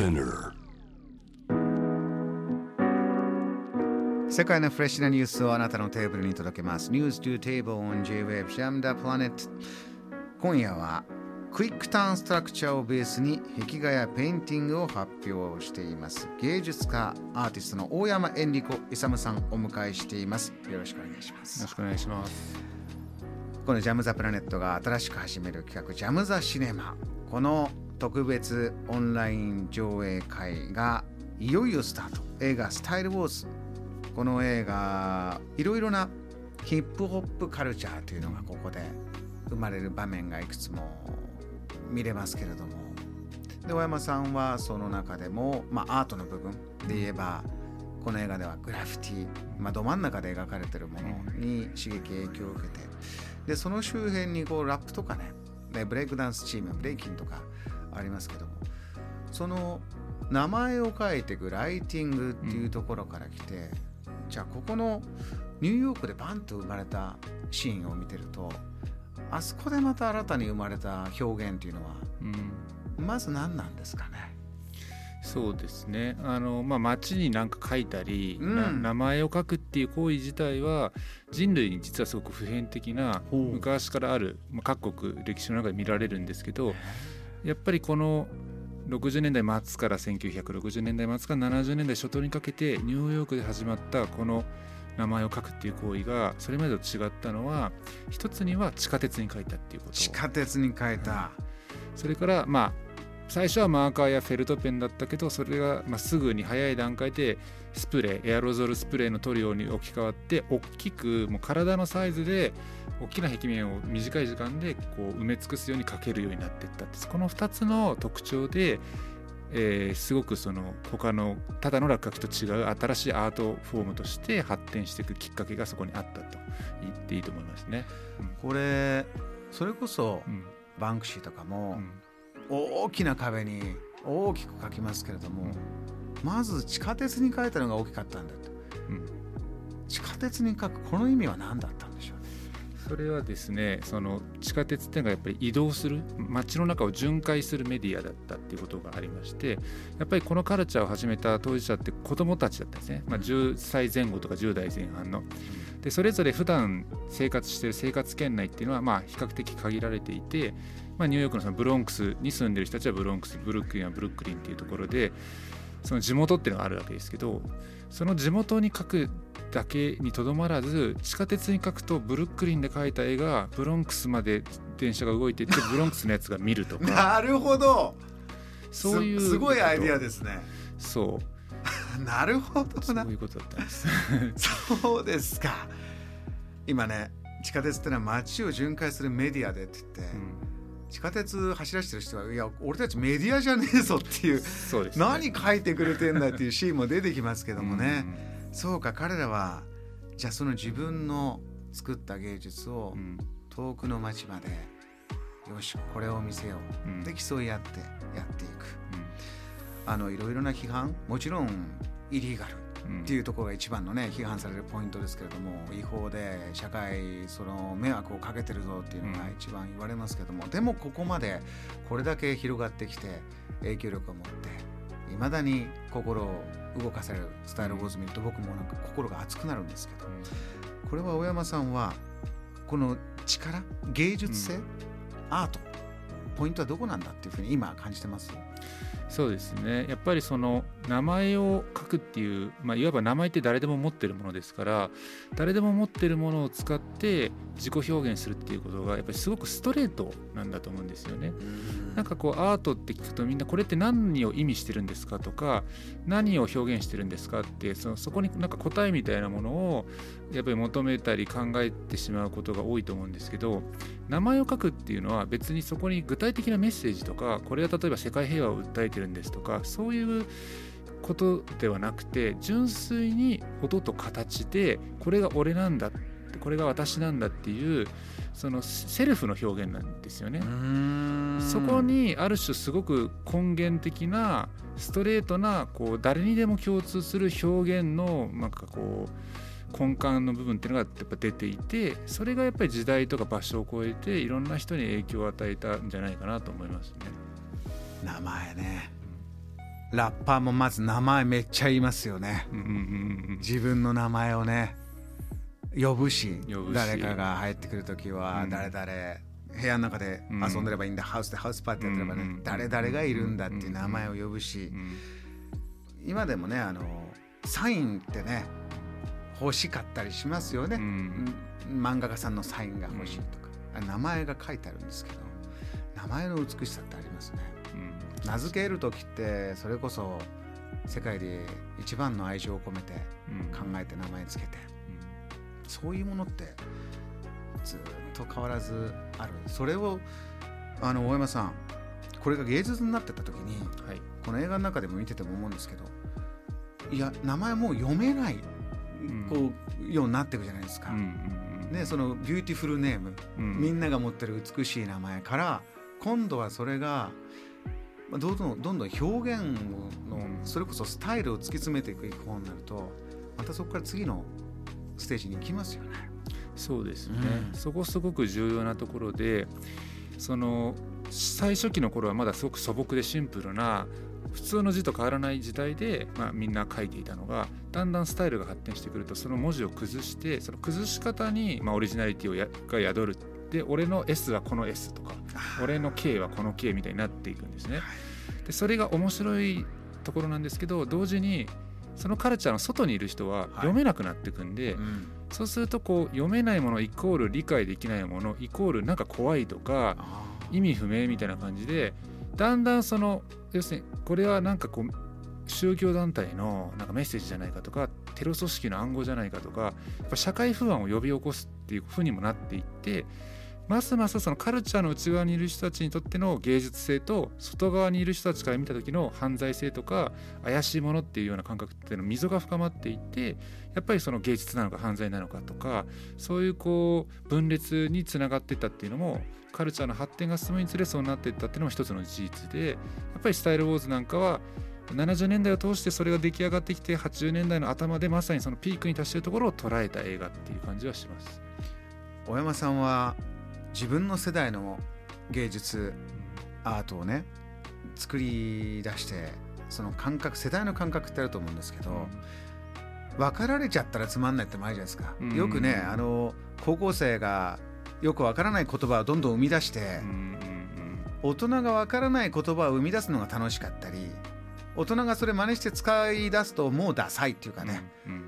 Spinner 世界のフレッシュなニュースをあなたのテーブルに届けます。News to Table on J-Wave Jam the Planet 今夜は Quick Turn Structure をベースに壁画やペインティングを発表しています。芸術家、アーティストの大山エンリコ・イサムさんをお迎えしています。よろしくお願いしますよろ。しくお願いします。この Jam the Planet が新しく始める企画 Jam the Cinemaこの特別オンライン上映会がいよいよスタート。映画「スタイル・ウォーズ」この映画いろいろなヒップホップカルチャーというのがここで生まれる場面がいくつも見れますけれども。で大山さんはその中でも、まあ、アートの部分で言えばこの映画ではグラフィティ、まあ、ど真ん中で描かれているものに刺激影響を受けて。でその周辺にこうラップとかねねブレイクダンスチームブレイキンとかありますけども。その名前を書いていくライティングっていうところから来て、じゃあここのニューヨークでバンと生まれたシーンを見てるとあそこでまた新たに生まれた表現っていうのはうん、まず何なんですかね？そうですね。あのまあ街に何か書いたり、うん。な名前を書くっていう行為自体は人類に実はすごく普遍的な昔からある、まあ、各国歴史の中で見られるんですけど、やっぱりこの60年代末から1960年代末から70年代初頭にかけてニューヨークで始まったこの名前を書くっていう行為がそれまでと違ったのは一つには地下鉄に書いたっていうこと。地下鉄に書いた、それからまあ最初はマーカーやフェルトペンだったけどそれがまあすぐに早い段階でスプレーエアロゾルスプレーの塗料に置き換わって大きくもう体のサイズで大きな壁面を短い時間でこう埋め尽くすように描けるようになっていったこの2つの特徴で、えーすごくその他のただの落書きと違う新しいアートフォームとして発展していくきっかけがそこにあったと言っていいと思いますね。これそれこそうんバンクシーとかうもん大きな壁に大きく書きますけれども、まず地下鉄に書いたのが大きかったんだと。うん。地下鉄に書くこの意味は何だったそれはですねその地下鉄っていうのがやっぱり移動する街の中を巡回するメディアだったっていうことがありましてやっぱりこのカルチャーを始めた当事者って子どもたちだったんですね、まあ、10歳前後とか10代前半の。でそれぞれ普段生活している生活圏内っていうのはまあ比較的限られていて、まあ、ニューヨークのそのブロンクスに住んでる人たちはブロンクスブルックリンはブルックリンっていうところでその地元っていうのがあるわけですけどその地元に書くだけにとどまらず地下鉄に書くとブルックリンで描いた絵がブロンクスまで電車が動いていって ブロンクスのやつが見るとか。なるほど。そういうすすごいアイディアでですね。そう。なるほどな。そういうことだったんです。そうですか。今ね地下鉄ってのは街を巡回するメディアでって言って、地下鉄走らせてる人はいや俺たちメディアじゃねえぞっていうね。何書いてくれてんだっていうシーンも出てきますけどもね、そうか彼らはじゃあその自分の作った芸術をうん。遠くの街までよしこれを見せよう、うん。で競い合ってやっていく。うん。あのいろいろな批判もちろんイリーガルうんっていうところが一番のね批判されるポイントですけれども違法で社会その迷惑をかけてるぞっていうのがうん一番言われますけども、でもここまでこれだけ広がってきて影響力を持っていまだに心を動かされるスタイルウォーズ見ると僕もなんか心が熱くなるんですけどこれは大山さんはこの力芸術性、うん。アートポイントはどこなんだっていうふうに今感じてます？そうですね。やっぱりその名前を書くっていう、まあ、いわば名前って誰でも持ってるものですから誰でも持ってるものを使って自己表現するっていうことがやっぱりすごくストレートなんだと思うんですよね。なんかこうアートって聞くとみんなこれって何を意味してるんですかとか何を表現してるんですかってそのそこになんか答えみたいなものをやっぱり求めたり考えてしまうことが多いと思うんですけど名前を書くっていうのは別にそこに具体的なメッセージとかこれは例えば世界平和を訴えてるんですとかそういうことではなくて純粋に音と形でこれが俺なんだこれが私なんだっていうそのセルフの表現なんですよね。そこにある種すごく根源的なストレートなこう誰にでも共通する表現のなんかこう根幹の部分っていうのがやっぱ出ていてそれがやっぱり時代とか場所を超えていろんな人に影響を与えたんじゃないかなと思いますね。名前ね。ラッパーもまず名前めっちゃ言いますよね。うんうんうん。自分の名前をね呼ぶし呼ぶし誰かが入ってくる時はうん。誰々、部屋の中で遊んでればいいんだ、ハウスでハウスパーティーやってればね、うん誰々がいるんだっていう名前を呼ぶし、うん。今でもねあのサインってね欲しかったりしますよね、うん。うん。漫画家さんのサインが欲しいとか、あ名前が書いてあるんですけど名前の美しさってありますね。うん。名付ける時ってそれこそ世界で一番の愛情を込めてうん。考えて名前つけてそういうものってずっと変わらずある。それをあの大山さんこれが芸術になってた時にうんはい。この映画の中でも見てても思うんですけどいや名前もう読めない、ん。こうようになっていくじゃないですか、うんうんね、その beautiful name、うん。みんなが持ってる美しい名前から今度はそれがまあどんどんどんどん表現のうん。それこそスタイルを突き詰めていく方になるとまたそこから次のステージに行きますよね。そうですね、うん。そこすごく重要なところでその最初期の頃はまだすごく素朴でシンプルな普通の字と変わらない時代で、まあ、みんな書いていたのがだんだんスタイルが発展してくるとその文字を崩してその崩し方に、まあ、オリジナリティをやが宿る。で俺の S はこの S とか俺の K はこの K みたいになっていくんですね。でそれが面白いところなんですけど同時にそのカルチャーの外にいる人は読めなくなっていくんで、うん。そうするとこう読めないものイコール理解できないものイコールなんか怖いとか意味不明みたいな感じでだんだんその要するにこれはなんかこう宗教団体のなんかメッセージじゃないかとかテロ組織の暗号じゃないかとかやっぱ社会不安を呼び起こすっていうふうにもなっていってますますそのカルチャーの内側にいる人たちにとっての芸術性と外側にいる人たちから見た時の犯罪性とか怪しいものっていうような感覚っていうの溝が深まっていてやっぱりその芸術なのか犯罪なのかとかそういうこう分裂につながっていったっていうのもカルチャーの発展が進むにつれそうなっていったっていうのも一つの事実でやっぱり「スタイルウォーズ」なんかは70年代を通してそれが出来上がってきて80年代の頭でまさにそのピークに達しているところを捉えた映画っていう感じはします。大山さんは自分の世代の芸術アートをね作り出してその感覚世代の感覚ってあると思うんですけど、分かられちゃったらつまんないってもあるじゃないですか、うん。よくねあの高校生がよく分からない言葉をどんどん生み出して、大人が分からない言葉を生み出すのが楽しかったり大人がそれ真似して使い出すともうダサいっていうかうんね、うんうん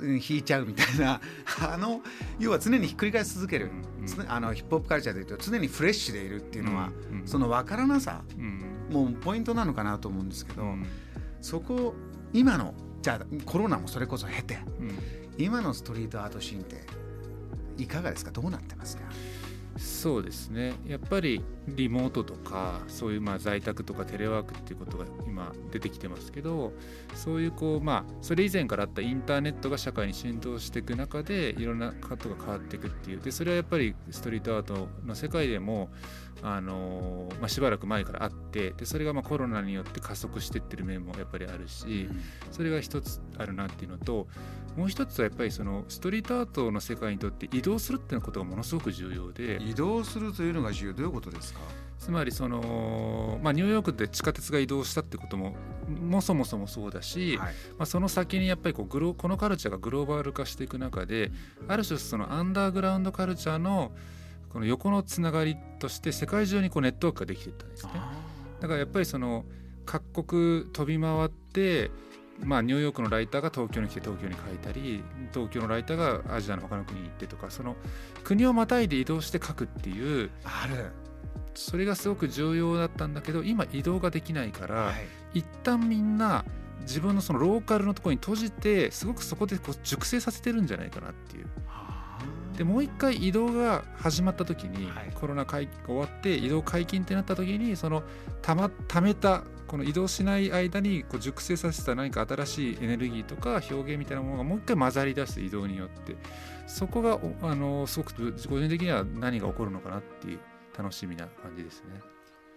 引いちゃうみたいな。あの要は常にひっくり返し続ける、うん。つあのヒップホップカルチャーでいうと常にフレッシュでいるっていうのは、うん。うん。その分からなさうん。もうポイントなのかなと思うんですけど、うん。そこ今のじゃあコロナもそれこそ経てうん。今のストリートアートシーンっていかがですか？どうなってますか？そうですね。やっぱりリモートとかそういうまあ在宅とかテレワークっていうことが今出てきてますけどそういうこうまあそれ以前からあったインターネットが社会に浸透していく中でいろんなことが変わっていくっていう。でそれはやっぱりストリートアートの世界でもあのーまあ、しばらく前からあってでそれがまあコロナによって加速していってる面もやっぱりあるし、それが一つあるなっていうのともう一つはやっぱりそのストリートアートの世界にとって移動するっていうことがものすごく重要で移動するというのが重要どういうことですか？つまりその、まあ、ニューヨークで地下鉄が移動したってことももそもそもそうだし、はい。まあ、その先にやっぱりこうグロこのカルチャーがグローバル化していく中である種そのアンダーグラウンドカルチャーのこの横のつながりとして世界中にこうネットワークができていったんですね。だからやっぱりその各国飛び回って、まあ、ニューヨークのライターが東京に来て東京に書いたり東京のライターがアジアの他の国に行ってとかその国をまたいで移動して書くっていうある、それがすごく重要だったんだけど今移動ができないから、はい、一旦みんな自分のそのローカルのところに閉じてすごくそこでこう熟成させてるんじゃないかなっていう。でもう一回移動が始まった時に、はい。コロナ会終わって移動解禁ってなった時にそのたまためたこの移動しない間にこう熟成させた何か新しいエネルギーとか表現みたいなものがもう一回混ざり出す移動によってそこがおあのすごく個人的には何が起こるのかなっていう楽しみな感じですね。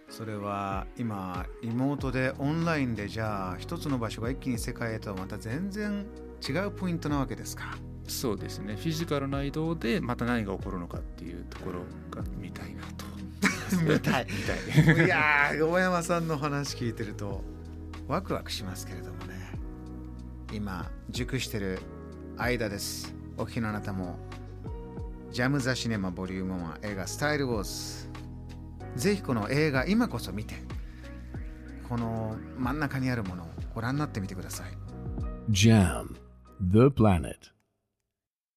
それは今リモートでオンラインでじゃあ一つの場所が一気に世界へとはまた全然違うポイントなわけですか。そうですね。フィジカルな移動でまた何が起こるのかっていうところが見たいなと 見たい。見たい。いやー大山さんの話聞いてるとワクワクしますけれどもね。今熟してる間です。お聞きのあなたもジャム・ザ・シネマボリューム1映画スタイル・ウォーズ。ぜひこの映画今こそ見てこの真ん中にあるものをご覧になってみてください。Jam, the planet.